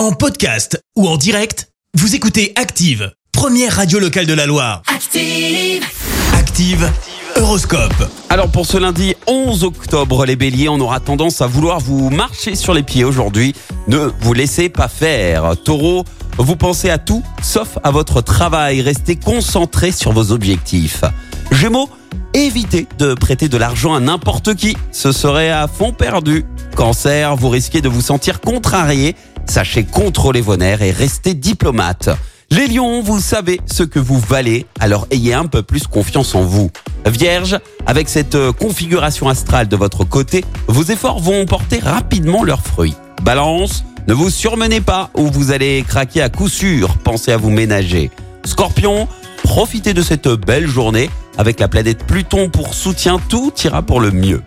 En podcast ou en direct, vous écoutez Active, première radio locale de la Loire. Active. Active, Horoscope. Alors pour ce lundi 11 octobre, les béliers, on aura tendance à vouloir vous marcher sur les pieds aujourd'hui. Ne vous laissez pas faire. Taureau, vous pensez à tout sauf à votre travail. Restez concentré sur vos objectifs. Gémeaux, évitez de prêter de l'argent à n'importe qui. Ce serait à fond perdu. Cancer, vous risquez de vous sentir contrarié. Sachez contrôler vos nerfs et restez diplomate. Les lions, vous savez ce que vous valez, alors ayez un peu plus confiance en vous. Vierge, avec cette euh, configuration astrale de votre côté, vos efforts vont porter rapidement leurs fruits. Balance, ne vous surmenez pas ou vous allez craquer à coup sûr, pensez à vous ménager. Scorpion, profitez de cette belle journée avec la planète Pluton pour soutien, tout ira pour le mieux.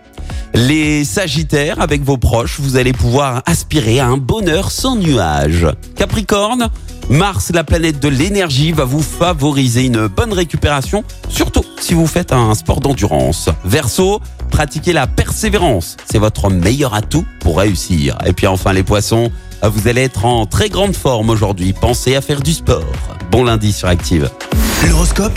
Les Sagittaires, avec vos proches, vous allez pouvoir aspirer à un bonheur sans nuages. Capricorne, Mars, la planète de l'énergie, va vous favoriser une bonne récupération, surtout si vous faites un sport d'endurance. Verseau, pratiquez la persévérance, c'est votre meilleur atout pour réussir. Et puis enfin les poissons, vous allez être en très grande forme aujourd'hui, pensez à faire du sport. Bon lundi sur Active. L'horoscope?